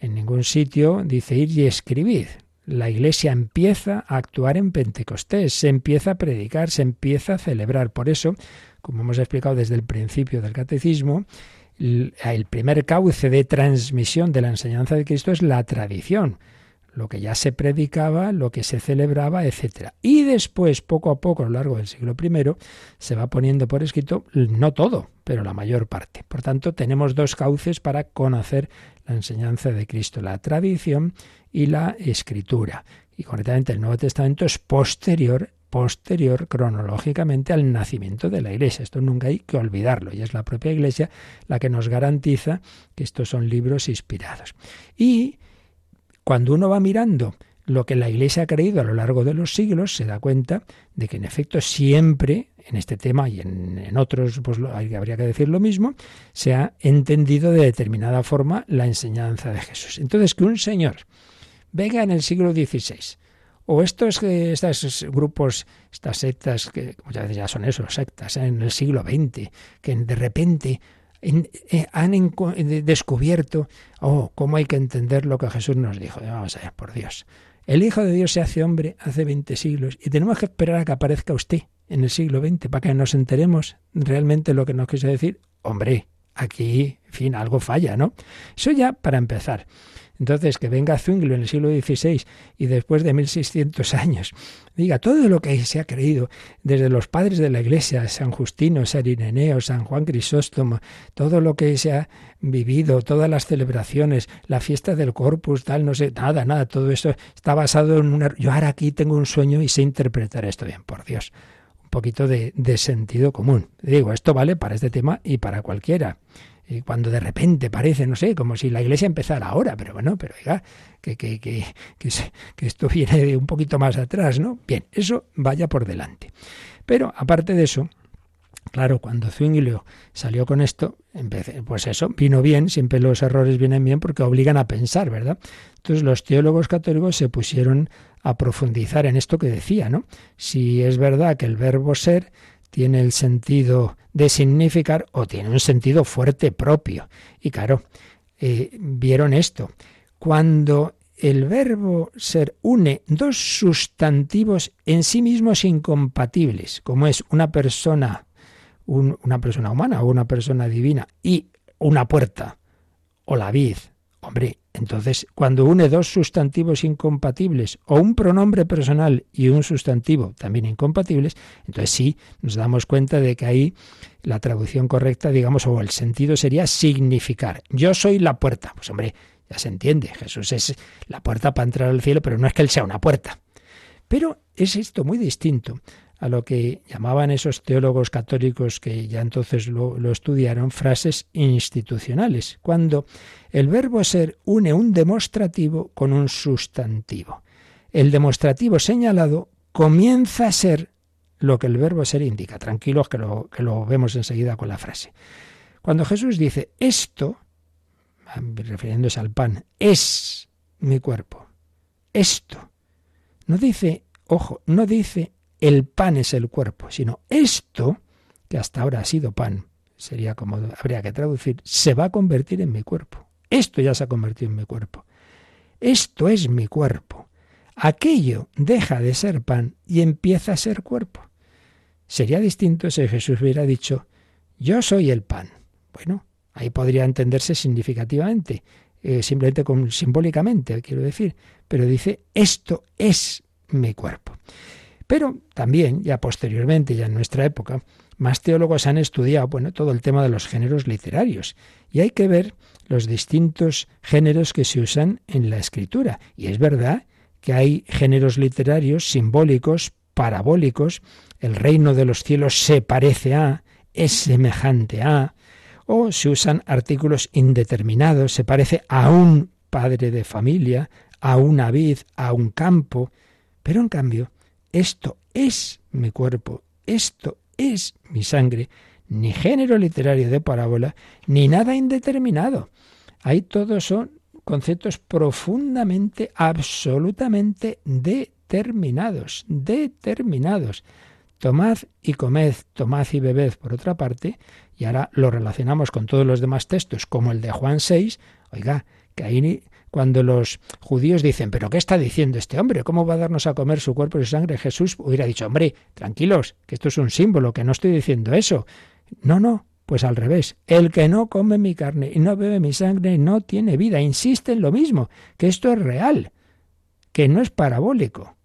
En ningún sitio dice ir y escribir. La iglesia empieza a actuar en Pentecostés, se empieza a predicar, se empieza a celebrar. Por eso, como hemos explicado desde el principio del catecismo, el primer cauce de transmisión de la enseñanza de Cristo es la tradición. Lo que ya se predicaba, lo que se celebraba, etc. Y después, poco a poco, a lo largo del siglo I, se va poniendo por escrito, no todo, pero la mayor parte. Por tanto, tenemos dos cauces para conocer la enseñanza de Cristo, la tradición y la escritura. Y concretamente el Nuevo Testamento es posterior posterior cronológicamente al nacimiento de la Iglesia. Esto nunca hay que olvidarlo y es la propia Iglesia la que nos garantiza que estos son libros inspirados. Y cuando uno va mirando lo que la Iglesia ha creído a lo largo de los siglos, se da cuenta de que en efecto siempre, en este tema y en, otros, pues habría que decir lo mismo, se ha entendido de determinada forma la enseñanza de Jesús. Entonces, que un señor venga en el siglo XVI, o estos, estos grupos, estas sectas, que muchas veces ya son eso, sectas, ¿eh? en el siglo XX, que de repente eh, han descubierto, oh, cómo hay que entender lo que Jesús nos dijo. Vamos a ver, por Dios. El Hijo de Dios se hace hombre hace 20 siglos y tenemos que esperar a que aparezca usted en el siglo XX para que nos enteremos realmente lo que nos quiso decir. Hombre, aquí, en fin, algo falla, ¿no? Eso ya para empezar. Entonces, que venga Zwingli en el siglo XVI y después de 1600 años diga todo lo que se ha creído desde los padres de la Iglesia, San Justino, San Ireneo, San Juan Crisóstomo, todo lo que se ha vivido, todas las celebraciones, la fiesta del Corpus, tal, no sé, nada, nada, todo eso está basado en una... Yo ahora aquí tengo un sueño y sé interpretar esto bien, por Dios. Un poquito de sentido común. Digo, esto vale para este tema y para cualquiera cuando de repente parece, no sé, como si la iglesia empezara ahora, pero bueno, pero oiga, que, que, que, esto [LAUGHS] viene de un poquito más atrás, ¿no? Bien, eso vaya por delante. Pero aparte de eso, Claro, cuando Zwingli salió con esto, pues eso, vino bien, siempre los errores vienen bien porque obligan a pensar, ¿verdad? Entonces los teólogos católicos se pusieron a profundizar en esto que decía, ¿no? Si es verdad que el verbo ser tiene el sentido de significar o tiene un sentido fuerte propio. Y claro, eh, vieron esto. Cuando el verbo ser une dos sustantivos en sí mismos incompatibles, como es una persona, una persona humana o una persona divina, y una puerta, o la vid, hombre, entonces, cuando une dos sustantivos incompatibles o un pronombre personal y un sustantivo también incompatibles, entonces sí nos damos cuenta de que ahí la traducción correcta, digamos, o el sentido sería significar. Yo soy la puerta. Pues hombre, ya se entiende, Jesús es la puerta para entrar al cielo, pero no es que Él sea una puerta. Pero es esto muy distinto a lo que llamaban esos teólogos católicos que ya entonces lo, estudiaron frases institucionales, cuando el verbo ser une un demostrativo con un sustantivo. El demostrativo señalado comienza a ser lo que el verbo ser indica. Tranquilos que lo, que lo vemos enseguida con la frase. Cuando Jesús dice esto, refiriéndose al pan, es mi cuerpo. Esto. No dice, ojo, no dice el pan es el cuerpo, sino esto, que hasta ahora ha sido pan, sería como habría que traducir, se va a convertir en mi cuerpo. Esto ya se ha convertido en mi cuerpo. Esto es mi cuerpo. Aquello deja de ser pan y empieza a ser cuerpo. Sería distinto si Jesús hubiera dicho, yo soy el pan. Bueno, ahí podría entenderse significativamente, eh, simplemente con, simbólicamente, quiero decir, pero dice, esto es mi cuerpo. Pero también, ya posteriormente, ya en nuestra época, más teólogos han estudiado bueno, todo el tema de los géneros literarios. Y hay que ver los distintos géneros que se usan en la escritura. Y es verdad que hay géneros literarios simbólicos, parabólicos. El reino de los cielos se parece a, es semejante a. O se usan artículos indeterminados, se parece a un padre de familia, a una vid, a un campo. Pero en cambio, esto es mi cuerpo, esto es mi sangre, ni género literario de parábola, ni nada indeterminado. Ahí todos son conceptos profundamente, absolutamente determinados, determinados. Tomad y comed, tomad y bebed, por otra parte, y ahora lo relacionamos con todos los demás textos, como el de Juan 6, oiga, que ahí cuando los judíos dicen, pero ¿qué está diciendo este hombre? ¿Cómo va a darnos a comer su cuerpo y su sangre? Jesús hubiera dicho, hombre, tranquilos, que esto es un símbolo, que no estoy diciendo eso. No, no, pues al revés, el que no come mi carne y no bebe mi sangre no tiene vida. Insiste en lo mismo, que esto es real. que no es parabólico.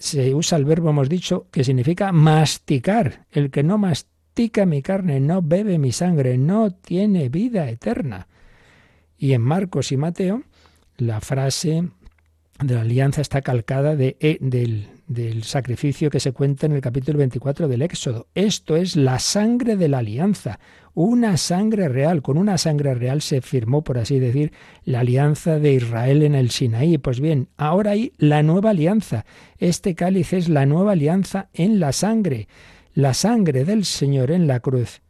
Se usa el verbo, hemos dicho, que significa masticar. El que no mastica mi carne, no bebe mi sangre, no tiene vida eterna. Y en Marcos y Mateo, la frase de la alianza está calcada de, e, del, del sacrificio que se cuenta en el capítulo 24 del Éxodo. Esto es la sangre de la alianza, una sangre real. Con una sangre real se firmó, por así decir, la alianza de Israel en el Sinaí. Pues bien, ahora hay la nueva alianza. Este cáliz es la nueva alianza en la sangre. La sangre del Señor en la cruz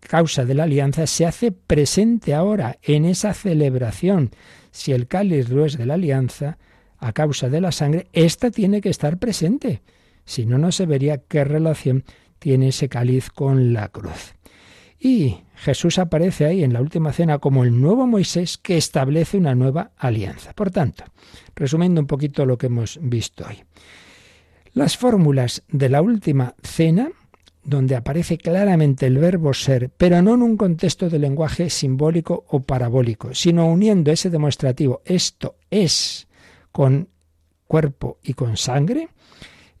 causa de la alianza se hace presente ahora en esa celebración. Si el cáliz lo es de la alianza, a causa de la sangre, ésta tiene que estar presente. Si no, no se vería qué relación tiene ese cáliz con la cruz. Y Jesús aparece ahí en la última cena como el nuevo Moisés que establece una nueva alianza. Por tanto, resumiendo un poquito lo que hemos visto hoy. Las fórmulas de la última cena, donde aparece claramente el verbo ser, pero no en un contexto de lenguaje simbólico o parabólico, sino uniendo ese demostrativo, esto es, con cuerpo y con sangre,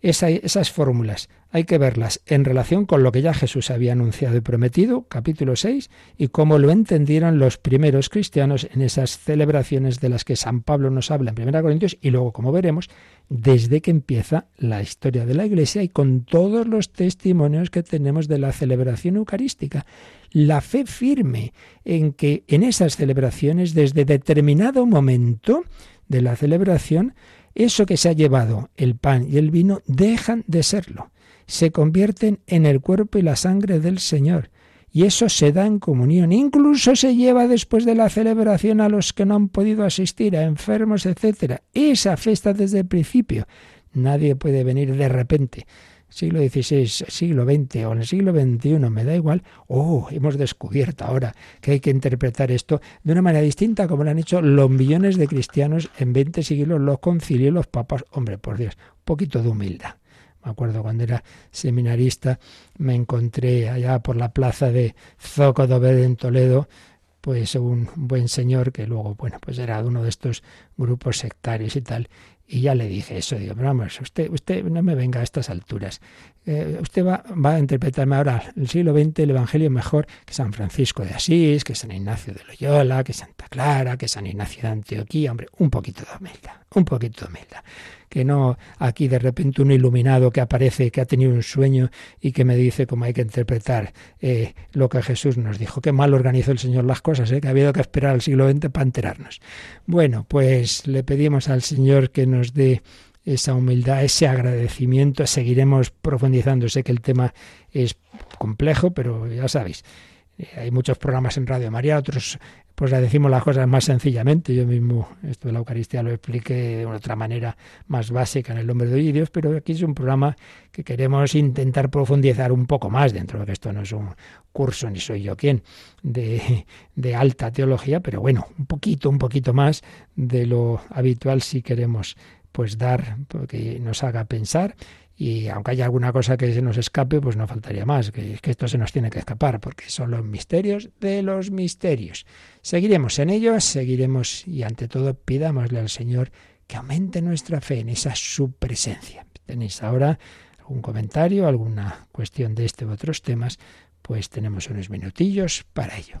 esas fórmulas hay que verlas en relación con lo que ya Jesús había anunciado y prometido, capítulo 6, y cómo lo entendieron los primeros cristianos en esas celebraciones de las que San Pablo nos habla en 1 Corintios y luego, como veremos, desde que empieza la historia de la Iglesia y con todos los testimonios que tenemos de la celebración eucarística. La fe firme en que en esas celebraciones, desde determinado momento, de la celebración, eso que se ha llevado, el pan y el vino, dejan de serlo. Se convierten en el cuerpo y la sangre del Señor. Y eso se da en comunión. Incluso se lleva después de la celebración a los que no han podido asistir, a enfermos, etc. Esa fiesta desde el principio. Nadie puede venir de repente siglo XVI, siglo XX o en el siglo XXI, me da igual, oh, hemos descubierto ahora que hay que interpretar esto de una manera distinta como lo han hecho los millones de cristianos en 20 siglos, los concilios, los papas. Hombre, por Dios, un poquito de humildad. Me acuerdo cuando era seminarista, me encontré allá por la plaza de Zócodobed en Toledo, pues un buen señor que luego, bueno, pues era de uno de estos grupos sectarios y tal, y ya le dije eso, digo, pero vamos, usted, usted no me venga a estas alturas. Eh, usted va, a interpretarme ahora el siglo XX el Evangelio mejor que San Francisco de Asís, que San Ignacio de Loyola, que Santa Clara, que San Ignacio de Antioquía. Hombre, un poquito de humildad, un poquito de humildad que no aquí de repente un iluminado que aparece, que ha tenido un sueño y que me dice cómo hay que interpretar eh, lo que Jesús nos dijo. Qué mal organizó el Señor las cosas, ¿eh? que ha habido que esperar al siglo XX para enterarnos. Bueno, pues le pedimos al Señor que nos dé esa humildad, ese agradecimiento. Seguiremos profundizando. Sé que el tema es complejo, pero ya sabéis, eh, hay muchos programas en Radio María, otros pues le decimos las cosas más sencillamente. Yo mismo esto de la Eucaristía lo expliqué de otra manera más básica en el nombre de Dios, pero aquí es un programa que queremos intentar profundizar un poco más dentro de que esto no es un curso, ni soy yo quien, de, de alta teología, pero bueno, un poquito, un poquito más de lo habitual si queremos pues dar, porque nos haga pensar y aunque haya alguna cosa que se nos escape, pues no faltaría más, que, que, esto se nos tiene que escapar, porque son los misterios de los misterios. Seguiremos en ellos, seguiremos y ante todo pidámosle al Señor que aumente nuestra fe en esa su presencia. ¿Tenéis ahora algún comentario, alguna cuestión de este u otros temas? Pues tenemos unos minutillos para ello.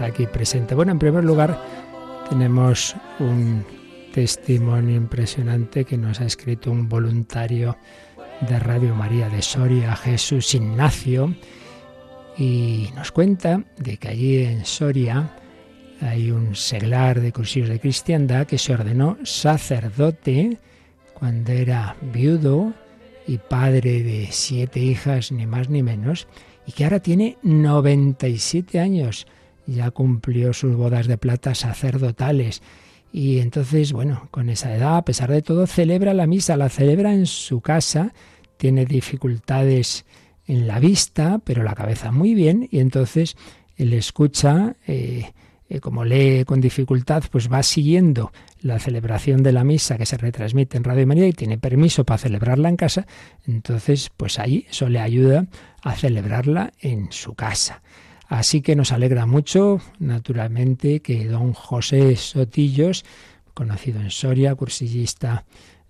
aquí presente. Bueno, en primer lugar, tenemos un testimonio impresionante que nos ha escrito un voluntario de Radio María de Soria, Jesús Ignacio, y nos cuenta de que allí en Soria hay un seglar de cursillos de cristiandad que se ordenó sacerdote cuando era viudo y padre de siete hijas, ni más ni menos, y que ahora tiene 97 años. Ya cumplió sus bodas de plata sacerdotales. Y entonces, bueno, con esa edad, a pesar de todo, celebra la misa, la celebra en su casa, tiene dificultades en la vista, pero la cabeza muy bien, y entonces él escucha, eh, eh, como lee con dificultad, pues va siguiendo la celebración de la misa que se retransmite en Radio María y tiene permiso para celebrarla en casa, entonces pues ahí eso le ayuda a celebrarla en su casa. Así que nos alegra mucho, naturalmente, que don José Sotillos, conocido en Soria, cursillista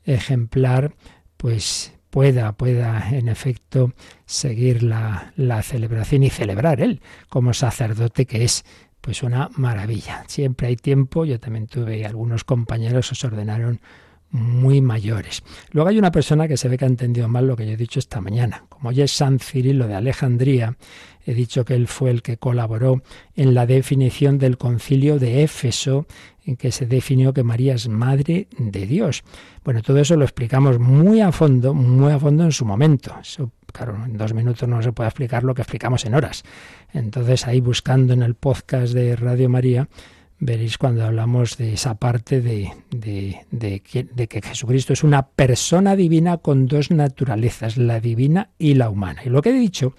ejemplar, pues pueda, pueda en efecto seguir la, la celebración y celebrar él como sacerdote que es pues una maravilla. Siempre hay tiempo, yo también tuve algunos compañeros que se ordenaron muy mayores. Luego hay una persona que se ve que ha entendido mal lo que yo he dicho esta mañana. Como ya es San Cirilo de Alejandría, he dicho que él fue el que colaboró en la definición del concilio de Éfeso, en que se definió que María es madre de Dios. Bueno, todo eso lo explicamos muy a fondo, muy a fondo en su momento. Eso, claro, en dos minutos no se puede explicar lo que explicamos en horas. Entonces, ahí buscando en el podcast de Radio María, veréis cuando hablamos de esa parte de, de, de, que, Jesucristo es una persona divina con dos naturalezas, la divina y la humana. Y lo que he dicho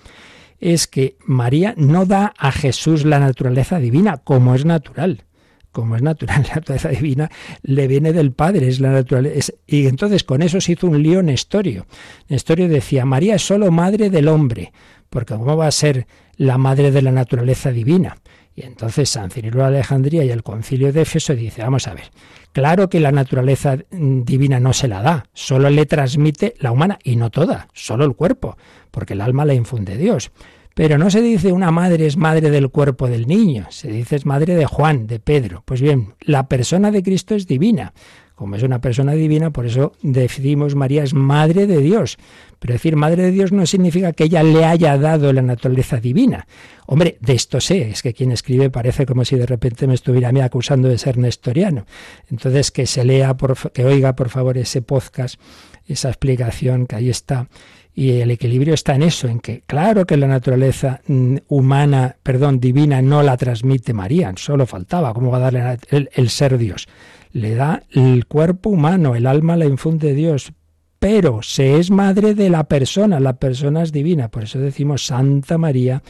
es que María no da a Jesús la naturaleza divina como es natural. Como es natural, [LAUGHS] la naturaleza divina le viene del Padre, es la naturaleza. y entonces con eso se hizo un lío Nestorio. Nestorio decía, María es solo madre del hombre, porque ¿cómo va a ser la madre de la naturaleza divina? Y entonces San Cirilo de Alejandría y el concilio de Éfeso dice, vamos a ver, claro que la naturaleza divina no se la da, solo le transmite la humana y no toda, solo el cuerpo, porque el alma la infunde Dios. Pero no se dice una madre es madre del cuerpo del niño, se dice es madre de Juan, de Pedro. Pues bien, la persona de Cristo es divina. Como es una persona divina, por eso decimos María es madre de Dios. Pero decir madre de Dios no significa que ella le haya dado la naturaleza divina. Hombre, de esto sé, es que quien escribe parece como si de repente me estuviera a mí acusando de ser nestoriano. Entonces que se lea, por, que oiga por favor ese podcast, esa explicación que ahí está. Y el equilibrio está en eso, en que claro que la naturaleza humana, perdón, divina no la transmite María, solo faltaba, ¿cómo va a darle el ser Dios? Le da el cuerpo humano, el alma la infunde Dios, pero se es madre de la persona, la persona es divina, por eso decimos Santa María,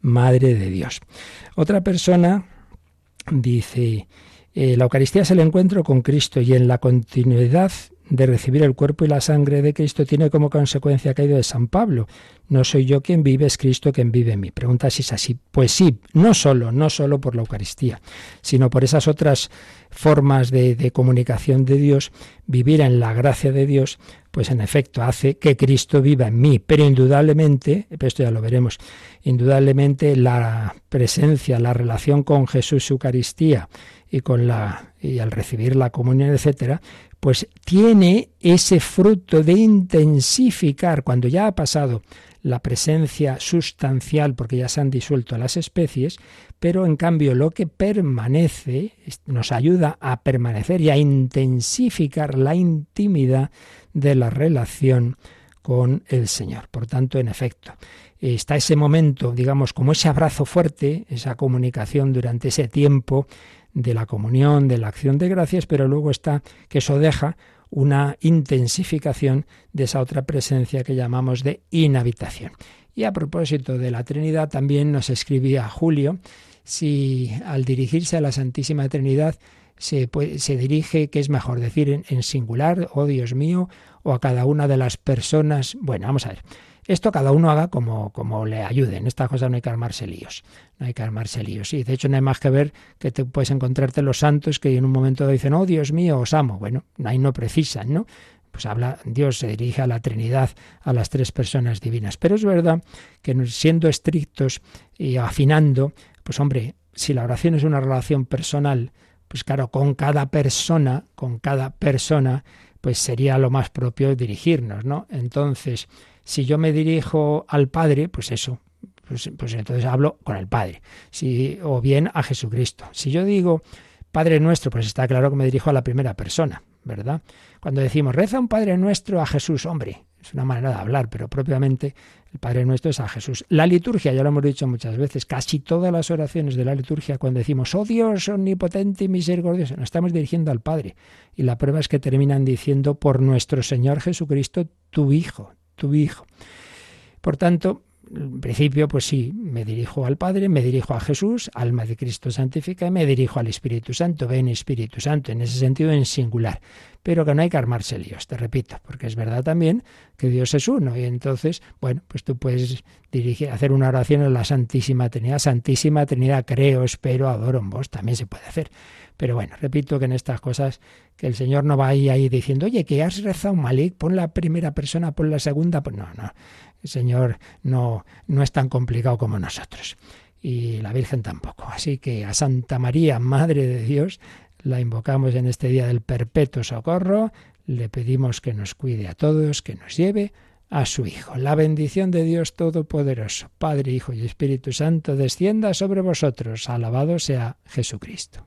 Madre de Dios. Otra persona dice, eh, la Eucaristía es el encuentro con Cristo y en la continuidad de recibir el cuerpo y la sangre de Cristo tiene como consecuencia caído de San Pablo. No soy yo quien vive, es Cristo quien vive en mí. Pregunta si es así. Pues sí, no solo, no solo por la Eucaristía, sino por esas otras formas de, de comunicación de Dios, vivir en la gracia de Dios, pues en efecto hace que Cristo viva en mí. Pero indudablemente, esto ya lo veremos, indudablemente la presencia, la relación con Jesús Eucaristía y con la y al recibir la comunión, etcétera, pues tiene ese fruto de intensificar cuando ya ha pasado la presencia sustancial porque ya se han disuelto las especies, pero en cambio lo que permanece nos ayuda a permanecer y a intensificar la intimidad de la relación con el Señor. Por tanto, en efecto, está ese momento, digamos, como ese abrazo fuerte, esa comunicación durante ese tiempo de la comunión, de la acción de gracias, pero luego está que eso deja una intensificación de esa otra presencia que llamamos de inhabitación. Y a propósito de la Trinidad, también nos escribía Julio si al dirigirse a la Santísima Trinidad se, se dirige, ¿qué es mejor decir en, en singular, oh Dios mío, o a cada una de las personas? Bueno, vamos a ver. Esto cada uno haga como, como le ayude. En esta cosa no hay que armarse líos. No hay que armarse líos. Y de hecho no hay más que ver que te puedes encontrarte los santos que en un momento dicen, oh Dios mío, os amo. Bueno, ahí no precisan, ¿no? Pues habla, Dios se dirige a la Trinidad, a las tres personas divinas. Pero es verdad que siendo estrictos y afinando, pues hombre, si la oración es una relación personal, pues claro, con cada persona, con cada persona, pues sería lo más propio dirigirnos, ¿no? Entonces, si yo me dirijo al Padre, pues eso, pues, pues, entonces hablo con el Padre, si, o bien a Jesucristo. Si yo digo Padre nuestro, pues está claro que me dirijo a la primera persona, ¿verdad? Cuando decimos reza un Padre nuestro a Jesús, hombre, es una manera de hablar, pero propiamente el Padre nuestro es a Jesús. La liturgia, ya lo hemos dicho muchas veces, casi todas las oraciones de la liturgia, cuando decimos, oh Dios omnipotente y misericordioso, nos estamos dirigiendo al Padre. Y la prueba es que terminan diciendo, por nuestro Señor Jesucristo, tu Hijo, tu Hijo. Por tanto, en principio, pues sí, me dirijo al Padre, me dirijo a Jesús, alma de Cristo santifica, y me dirijo al Espíritu Santo, ven Espíritu Santo, en ese sentido en singular. Pero que no hay que armarse líos, te repito, porque es verdad también que Dios es uno. Y entonces, bueno, pues tú puedes dirigir, hacer una oración en la Santísima Trinidad. Santísima Trinidad, creo, espero, adoro en vos, también se puede hacer. Pero bueno, repito que en estas cosas que el Señor no va ahí, ahí diciendo, oye, que has rezado Malik, pon la primera persona, pon la segunda, pues no, no. El Señor no, no es tan complicado como nosotros. Y la Virgen tampoco. Así que a Santa María, Madre de Dios, la invocamos en este día del perpetuo socorro, le pedimos que nos cuide a todos, que nos lleve a su Hijo. La bendición de Dios Todopoderoso, Padre, Hijo y Espíritu Santo, descienda sobre vosotros. Alabado sea Jesucristo.